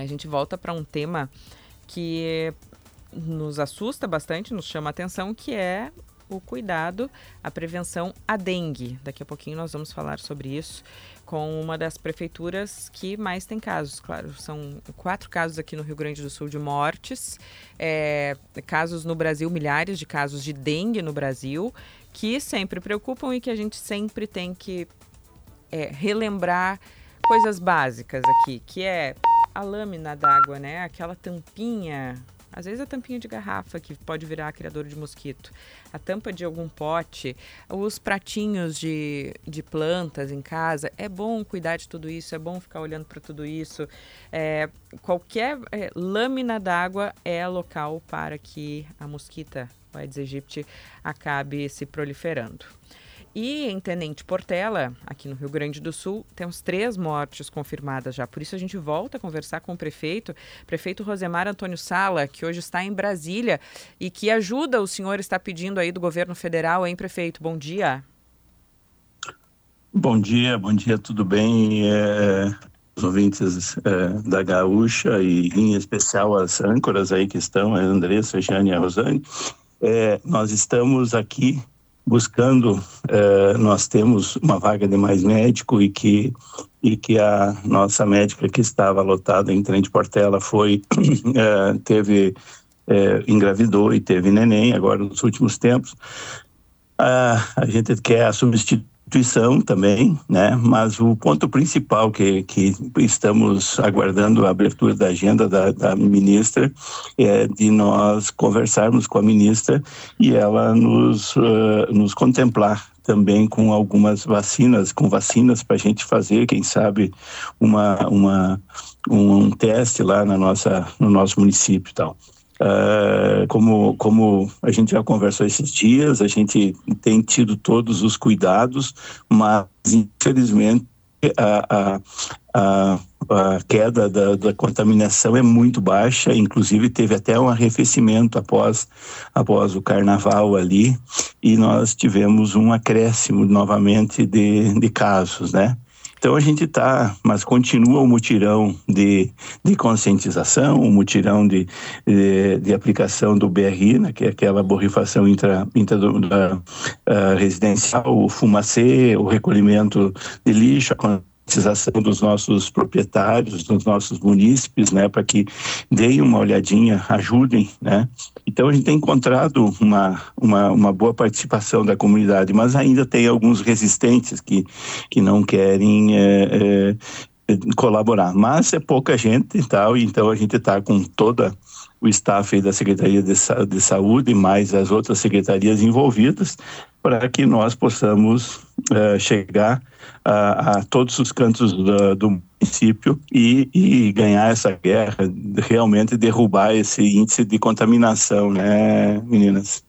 a gente volta para um tema que nos assusta bastante, nos chama a atenção, que é o cuidado, a prevenção à dengue. Daqui a pouquinho nós vamos falar sobre isso com uma das prefeituras que mais tem casos. Claro, são quatro casos aqui no Rio Grande do Sul de mortes, é, casos no Brasil, milhares de casos de dengue no Brasil, que sempre preocupam e que a gente sempre tem que é, relembrar coisas básicas aqui, que é a lâmina d'água, né? Aquela tampinha às vezes a tampinha de garrafa que pode virar criador de mosquito, a tampa de algum pote, os pratinhos de, de plantas em casa. É bom cuidar de tudo isso, é bom ficar olhando para tudo isso. É, qualquer é, lâmina d'água é local para que a mosquita, Aedes aegypti, acabe se proliferando. E em Tenente Portela, aqui no Rio Grande do Sul, temos três mortes confirmadas já. Por isso a gente volta a conversar com o prefeito, prefeito Rosemar Antônio Sala, que hoje está em Brasília e que ajuda o senhor está pedindo aí do governo federal, hein, prefeito? Bom dia. Bom dia, bom dia, tudo bem? É, os ouvintes é, da Gaúcha e em especial as âncoras aí que estão, a Andressa, a Jane e a Rosane. É, nós estamos aqui buscando, eh, nós temos uma vaga de mais médico e que e que a nossa médica que estava lotada em Trem de Portela foi eh, teve eh, engravidou e teve neném agora nos últimos tempos. Ah, a gente quer a substituição instituição também, né? Mas o ponto principal que, que estamos aguardando a abertura da agenda da, da ministra é de nós conversarmos com a ministra e ela nos, uh, nos contemplar também com algumas vacinas, com vacinas para a gente fazer, quem sabe, uma, uma, um, um teste lá na nossa, no nosso município e tal. Uh, como, como a gente já conversou esses dias, a gente tem tido todos os cuidados, mas infelizmente a, a, a, a queda da, da, contaminação é muito baixa, inclusive teve até um arrefecimento após, após o carnaval ali, e nós tivemos um acréscimo novamente de, de casos, né? Então a gente está, mas continua o mutirão de, de conscientização, o mutirão de, de, de, aplicação do BRI, né, que é aquela borrifação intra, intra da, uh, residencial, o fumacê, o recolhimento de lixo, a conscientização dos nossos proprietários, dos nossos munícipes, né, para que deem uma olhadinha, ajudem, né, então a gente tem encontrado uma, uma, uma boa participação da comunidade, mas ainda tem alguns resistentes que, que não querem é, é, colaborar. Mas é pouca gente e tal, então a gente está com toda o staff da Secretaria de, de Saúde, mais as outras secretarias envolvidas, para que nós possamos uh, chegar a, a, todos os cantos do, do município e, e, ganhar essa guerra, realmente derrubar esse índice de contaminação, né, meninas?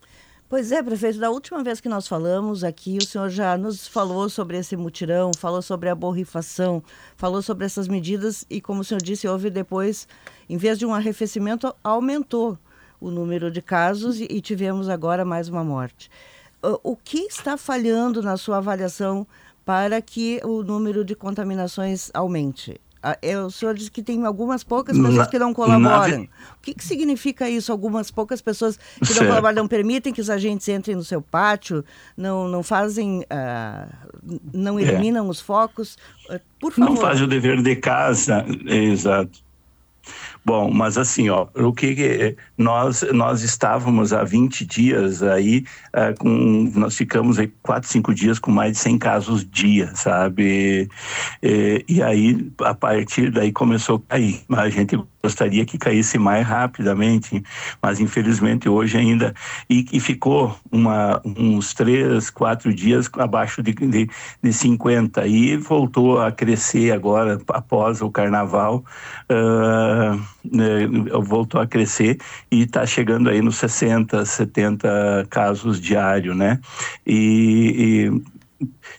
Pois é, prefeito, da última vez que nós falamos aqui, o senhor já nos falou sobre esse mutirão, falou sobre a borrifação, falou sobre essas medidas e, como o senhor disse, houve depois, em vez de um arrefecimento, aumentou o número de casos e, e tivemos agora mais uma morte. O que está falhando na sua avaliação para que o número de contaminações aumente? É, o senhor disse que tem algumas poucas pessoas na, que não colaboram. Na... O que, que significa isso? Algumas poucas pessoas que certo. não colaboram, não permitem que os agentes entrem no seu pátio, não, não fazem, uh, não é. eliminam é. os focos. Uh, por favor. Não fazem o dever de casa, exato. Bom, mas assim, ó, o que nós nós estávamos há 20 dias aí uh, com nós ficamos aí 4, 5 dias com mais de 100 casos dia, sabe? E, e aí a partir daí começou a cair. A gente gostaria que caísse mais rapidamente, mas infelizmente hoje ainda e, e ficou uma, uns três, quatro dias abaixo de, de, de 50 e voltou a crescer agora após o carnaval, uh, voltou a crescer e está chegando aí nos 60, 70 casos diários, né? E, e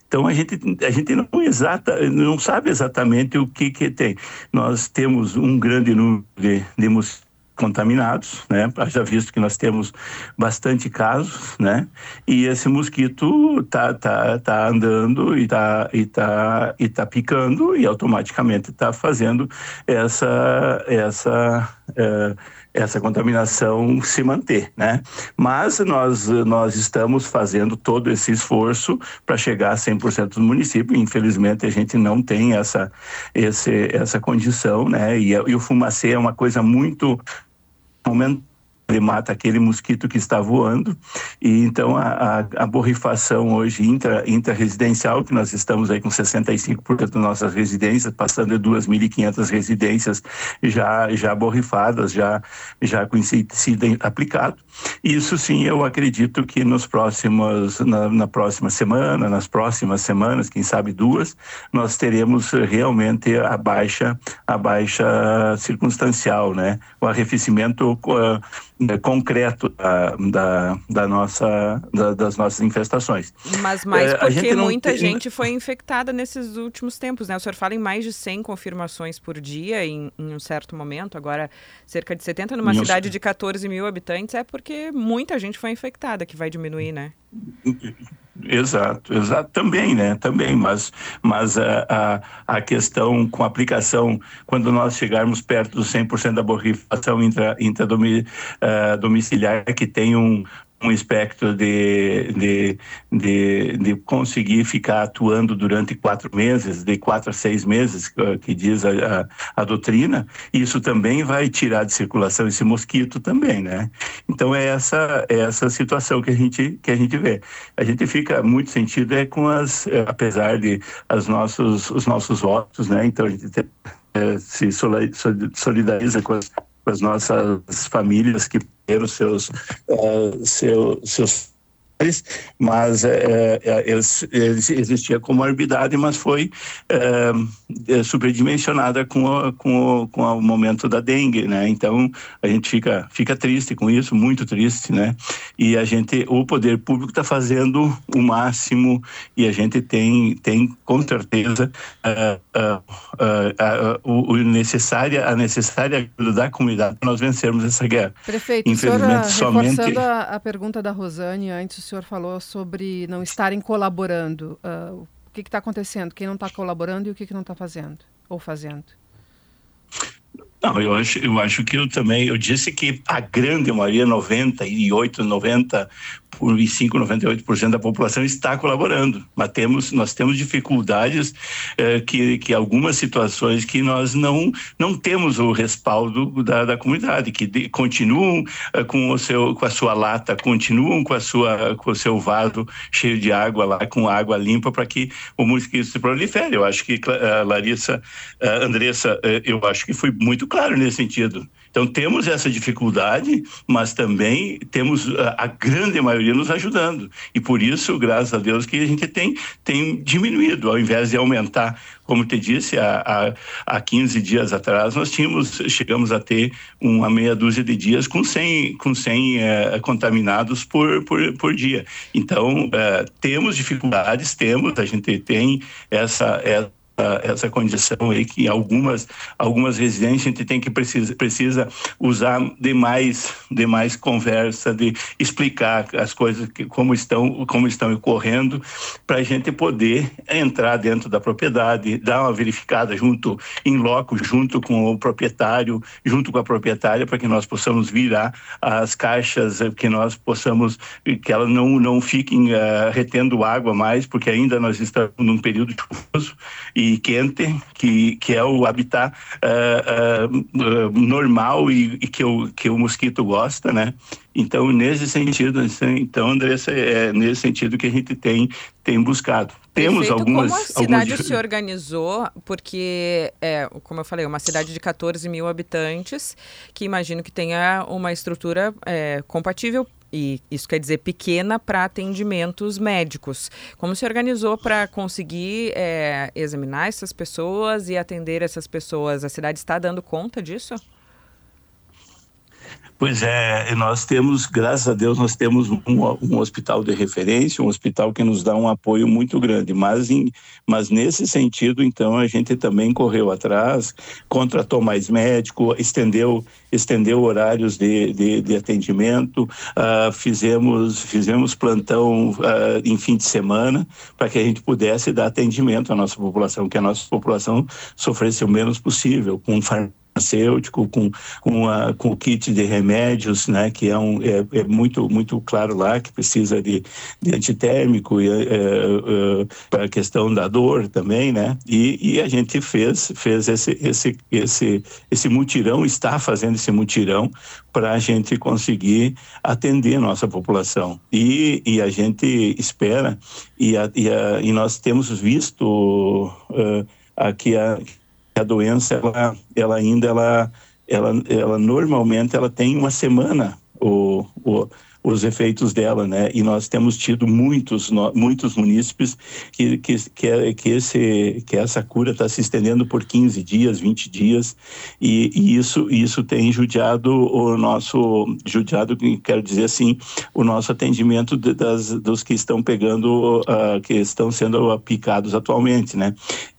então a gente, a gente não, exata, não sabe exatamente o que, que tem. Nós temos um grande número de, de contaminados, né? Já visto que nós temos bastante casos, né? E esse mosquito tá, tá, tá andando e tá, e tá, e tá picando e automaticamente está fazendo essa, essa é, essa contaminação se manter, né? Mas nós, nós estamos fazendo todo esse esforço para chegar a 100% do município. Infelizmente, a gente não tem essa, esse, essa condição, né? E, e o fumacê é uma coisa muito ele mata aquele mosquito que está voando. E então a, a, a borrifação hoje intra, intra-residencial, que nós estamos aí com 65% das nossas residências, passando de 2.500 residências já, já borrifadas, já, já com inseticida aplicado. Isso sim, eu acredito que nos próximos, na, na próxima semana, nas próximas semanas, quem sabe duas, nós teremos realmente a baixa, a baixa circunstancial, né? O arrefecimento é, concreto da, da, da nossa, da, das nossas infestações. Mas mais porque gente muita tem... gente foi infectada nesses últimos tempos, né? O senhor fala em mais de 100 confirmações por dia em, em um certo momento, agora cerca de 70 numa cidade de 14 mil habitantes, é porque muita gente foi infectada, que vai diminuir, né? Exato, exato, também, né? Também, mas, mas a, a, a questão com aplicação, quando nós chegarmos perto dos 100% da borrifação intra, intradomiciliar, uh, que tem um, um espectro de, de, de, de, conseguir ficar atuando durante quatro meses, de quatro a seis meses, que diz a, a, a, doutrina, isso também vai tirar de circulação esse mosquito também, né? Então é essa, é essa situação que a gente, que a gente vê. A gente fica muito sentido é com as, é, apesar de as nossos, os nossos votos, né? Então a gente tem, é, se solidariza com as, com as nossas famílias que perderam seus, uh, seu, seus mas é, eles, eles existia comorbidade, mas foi é, superdimensionada com, o, com, o, com o momento da dengue, né? Então a gente fica, fica triste com isso, muito triste, né? E a gente, o poder público está fazendo o máximo e a gente tem, tem com certeza uh, uh, uh, o, o necessária, a necessária ajuda da comunidade para nós vencermos essa guerra. Prefeito, Infelizmente, senhora, somente... reforçando a, a pergunta da Rosane antes, senhor falou sobre não estarem colaborando. Uh, o que está acontecendo? Quem não está colaborando e o que, que não está fazendo ou fazendo? Não, eu acho, eu acho que eu também, eu disse que a grande maioria, 98, 90 por 95, 98% da população está colaborando, mas temos, nós temos dificuldades eh, que, que algumas situações que nós não, não temos o respaldo da, da comunidade, que de, continuam eh, com, o seu, com a sua lata, continuam com, a sua, com o seu vaso cheio de água lá, com água limpa para que o mosquito se prolifere. Eu acho que eh, Larissa, Andressa, eu acho que foi muito claro nesse sentido. Então temos essa dificuldade, mas também temos a, a, grande maioria nos ajudando. E por isso, graças a Deus, que a gente tem, tem diminuído, ao invés de aumentar. Como te disse, há, há, há 15 dias atrás, nós tínhamos, chegamos a ter uma meia dúzia de dias com 100, com 100 é, contaminados por, por, por dia. Então, é, temos dificuldades, temos, a gente tem essa, essa essa condição aí que algumas algumas residências a gente tem que precisa precisa usar demais demais conversa de explicar as coisas que como estão como estão ocorrendo para a gente poder entrar dentro da propriedade dar uma verificada junto em loco junto com o proprietário junto com a proprietária para que nós possamos virar as caixas que nós possamos que elas não não fiquem uh, retendo água mais porque ainda nós estamos num período chuvoso e quente, que, que é o habitat uh, uh, normal e, e, que, o, que o mosquito gosta, né? Então, nesse sentido, assim, então, Andressa, é nesse sentido que a gente tem, tem buscado. Temos Perfeito. algumas. Como a cidade algumas... se organizou, porque, é, como eu falei, uma cidade de 14 mil habitantes, que imagino que tenha uma estrutura é, compatível e isso quer dizer pequena para atendimentos médicos. Como se organizou para conseguir é, examinar essas pessoas e atender essas pessoas? A cidade está dando conta disso? Pois é, nós temos, graças a Deus, nós temos um, um, hospital de referência, um hospital que nos dá um apoio muito grande, mas, em, mas nesse sentido, então, a gente também correu atrás, contratou mais médico, estendeu, estendeu horários de, de, de atendimento, uh, fizemos, fizemos plantão uh, em fim de semana para que a gente pudesse dar atendimento à nossa população, que a nossa população sofresse o menos possível, com farmácia farmacêutico, com, com, a, com o kit de remédios, né, que é, um, é, é muito, muito claro lá que precisa de, de antitérmico e é, é, para a questão da dor também, né, e, e a gente fez, fez esse, esse, esse, esse mutirão, está fazendo esse mutirão para a gente conseguir atender nossa população. E, e a gente espera, e, a, e, a, e nós temos visto uh, aqui a a doença ela, ela ainda ela, ela, ela normalmente ela tem uma semana o, o os efeitos dela, né? E nós temos tido muitos, muitos munícipes que, que, que, é, que, esse, que essa cura está se estendendo por 15 dias, 20 dias, e, e, isso, isso tem judiado o nosso, judiado, quero dizer assim, o nosso atendimento de, das, dos que estão pegando, uh, que estão sendo aplicados atualmente, né?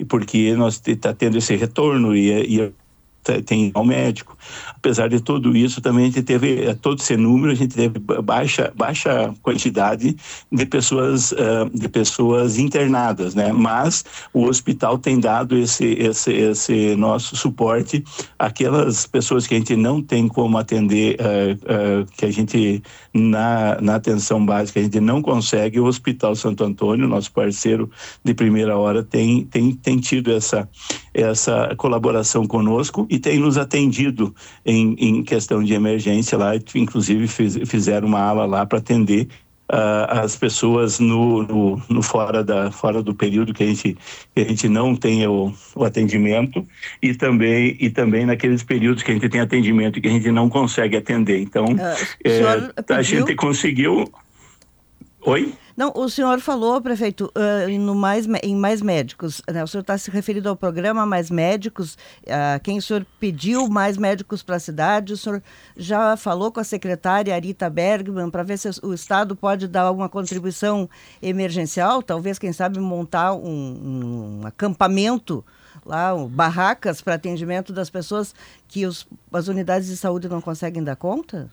Porque nós está tendo esse retorno e, e tem ao médico. Apesar de tudo isso, também a gente teve, eh, todo esse número, a gente teve baixa, baixa quantidade de pessoas, de pessoas internadas, né? Mas o hospital tem dado esse, esse, esse nosso suporte àquelas pessoas que a gente não tem como atender, que a gente, na, na atenção básica, a gente não consegue. O Hospital Santo Antônio, nosso parceiro de primeira hora, tem, tem, tem tido essa, essa colaboração conosco e tem nos atendido em, em questão de emergência lá, inclusive fiz, fizeram uma ala lá para atender uh, as pessoas no, no, no, fora, da, fora do período que a gente, que a gente não tem o, o atendimento e também, e também naqueles períodos que a gente tem atendimento e que a gente não consegue atender. Então, uh, é, a gente conseguiu. Oi? Não, o senhor falou, prefeito, uh, no mais, em mais médicos. Né? O senhor está se referindo ao programa Mais Médicos. Uh, quem o senhor pediu mais médicos para a cidade? O senhor já falou com a secretária Arita Bergman para ver se o Estado pode dar alguma contribuição emergencial? Talvez, quem sabe, montar um, um acampamento lá, barracas para atendimento das pessoas que os, as unidades de saúde não conseguem dar conta?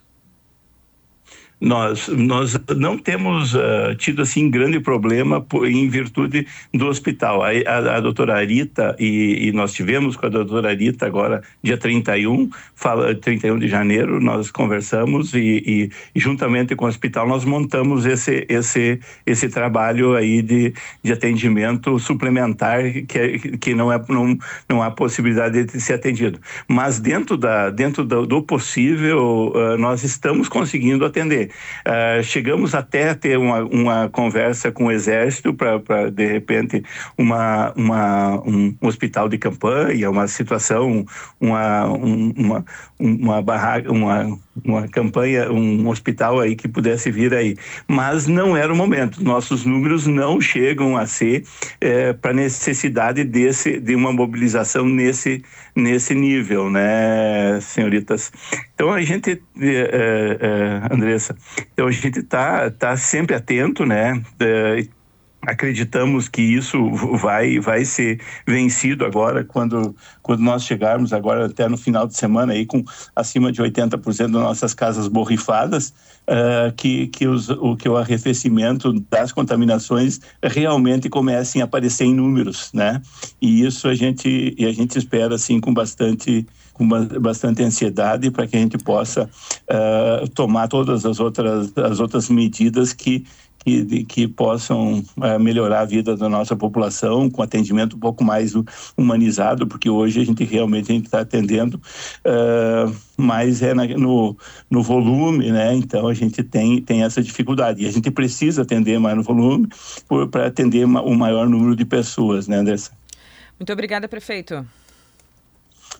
Nós, nós não temos uh, tido assim grande problema por, em virtude do hospital. A, a, a doutora Arita, e, e, nós tivemos com a doutora Arita agora, dia 31, fala, 31 de janeiro, nós conversamos e, e, juntamente com o hospital nós montamos esse, esse, esse trabalho aí de, de atendimento suplementar que, que não, é, não, não há possibilidade de ser atendido. Mas dentro, da, dentro do, do possível, uh, nós estamos conseguindo atender. Uh, chegamos até a ter uma, uma conversa com o Exército para, de repente, uma, uma, um hospital de campanha, uma situação, uma, uma, uma barraca, uma, uma campanha, um hospital aí que pudesse vir aí. Mas não era o momento. Nossos números não chegam a ser é, para necessidade desse, de uma mobilização nesse, nesse nível, né, senhoritas? Então a gente, é, é, Andressa, então a gente está tá sempre atento, né? Acreditamos que isso vai vai ser vencido agora quando quando nós chegarmos agora até no final de semana aí com acima de 80% das nossas casas borrifadas uh, que que os, o que o arrefecimento das contaminações realmente comecem a aparecer em números né? E isso a gente e a gente espera assim com bastante com bastante ansiedade para que a gente possa uh, tomar todas as outras as outras medidas que que, que possam é, melhorar a vida da nossa população com atendimento um pouco mais humanizado, porque hoje a gente realmente está atendendo, uh, mas é na, no, no volume, né? Então a gente tem, tem essa dificuldade. E a gente precisa atender mais no volume para atender o um maior número de pessoas, né, Andressa? Muito obrigada, prefeito.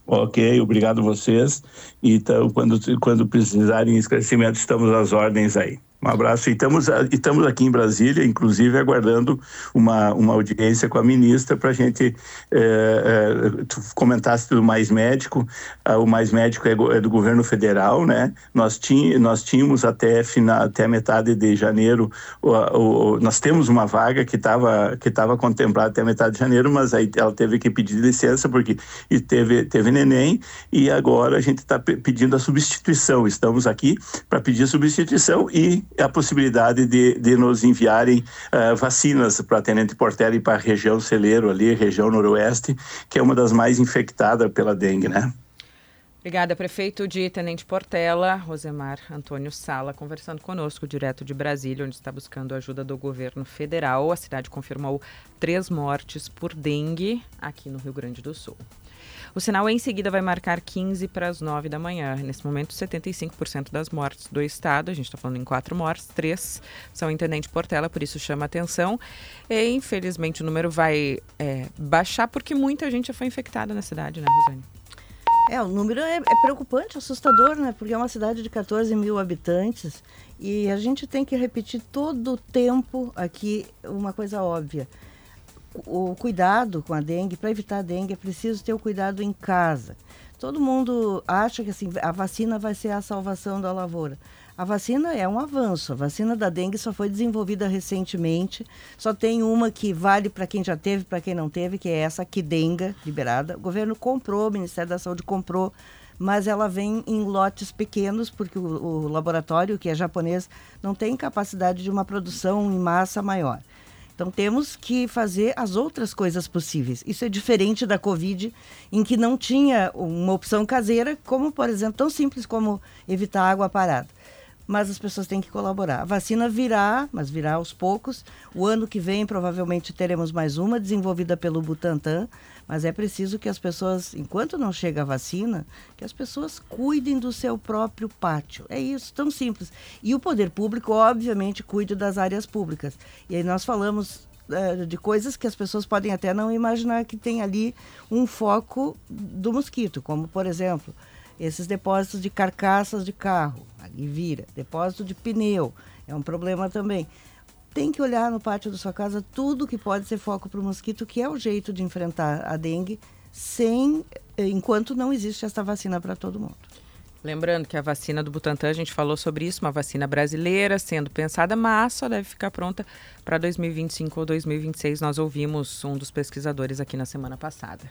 Ok, obrigado vocês. Então, quando, quando precisarem esclarecimento, estamos às ordens aí. Um abraço. E estamos, e estamos aqui em Brasília, inclusive aguardando uma, uma audiência com a ministra para a gente é, é, comentasse do Mais Médico. Ah, o Mais Médico é, é, do governo federal, né? Nós, tinha, nós tínhamos até, final, até metade de janeiro, o, o, nós temos uma vaga que estava que tava contemplada até metade de janeiro, mas aí ela teve que pedir licença porque teve, teve neném e agora a gente está pedindo a substituição. Estamos aqui para pedir substituição e a possibilidade de, de nos enviarem uh, vacinas para Tenente Portela e para a região Celeiro ali, região noroeste, que é uma das mais infectadas pela dengue, né? Obrigada, prefeito de Tenente Portela, Rosemar Antônio Sala, conversando conosco direto de Brasília, onde está buscando ajuda do governo federal. A cidade confirmou três mortes por dengue aqui no Rio Grande do Sul. O sinal em seguida vai marcar 15 para as 9 da manhã. Nesse momento, 75% das mortes do estado, a gente está falando em quatro mortes, três são em Tenente Portela, por isso chama atenção. E, infelizmente, o número vai é, baixar porque muita gente já foi infectada na cidade, né, Rosane? É, o número é, é, preocupante, assustador, né? Porque é uma cidade de 14 mil habitantes e a gente tem que repetir todo o tempo aqui uma coisa óbvia o cuidado com a dengue, para evitar a dengue, é preciso ter o cuidado em casa. Todo mundo acha que assim, a vacina vai ser a salvação da lavoura. A vacina é um avanço. A vacina da dengue só foi desenvolvida recentemente. Só tem uma que vale para quem já teve, para quem não teve, que é essa Kidenga, liberada. O governo comprou, o Ministério da Saúde comprou, mas ela vem em lotes pequenos, porque o, o laboratório, que é japonês, não tem capacidade de uma produção em massa maior. Então temos que fazer as outras coisas possíveis. Isso é diferente da Covid, em que não tinha uma opção caseira, como, por exemplo, tão simples como evitar água parada mas as pessoas têm que colaborar. A vacina virá, mas virá aos poucos. O ano que vem, provavelmente, teremos mais uma, desenvolvida pelo Butantan, mas é preciso que as pessoas, enquanto não chega a vacina, que as pessoas cuidem do seu próprio pátio. É isso, tão simples. E o poder público, obviamente, cuide das áreas públicas. E aí nós falamos eh, de coisas que as pessoas podem até não imaginar que tem ali um foco do mosquito, como, por exemplo, esses depósitos de carcaças de carro, ali vira, depósito de pneu, é um problema também. Tem que olhar no pátio da sua casa tudo que pode ser foco para o mosquito, que é o jeito de enfrentar a dengue, sem eh, enquanto não existe essa vacina para todo mundo. Lembrando que a vacina do Butantan, a gente falou sobre isso, uma vacina brasileira sendo pensada, mas só deve ficar pronta para 2025 ou 2026. Nós ouvimos um dos pesquisadores aqui na semana passada.